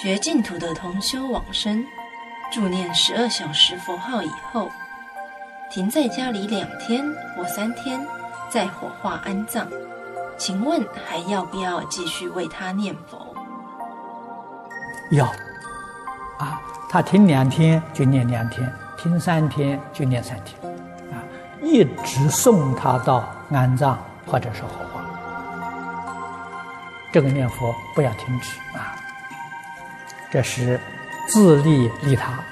学净土的同修往生，助念十二小时佛号以后，停在家里两天或三天，再火化安葬。请问还要不要继续为他念佛？要啊，他停两天就念两天，停三天就念三天，啊，一直送他到安葬或者是火化。这个念佛不要停止啊，这是自利利他。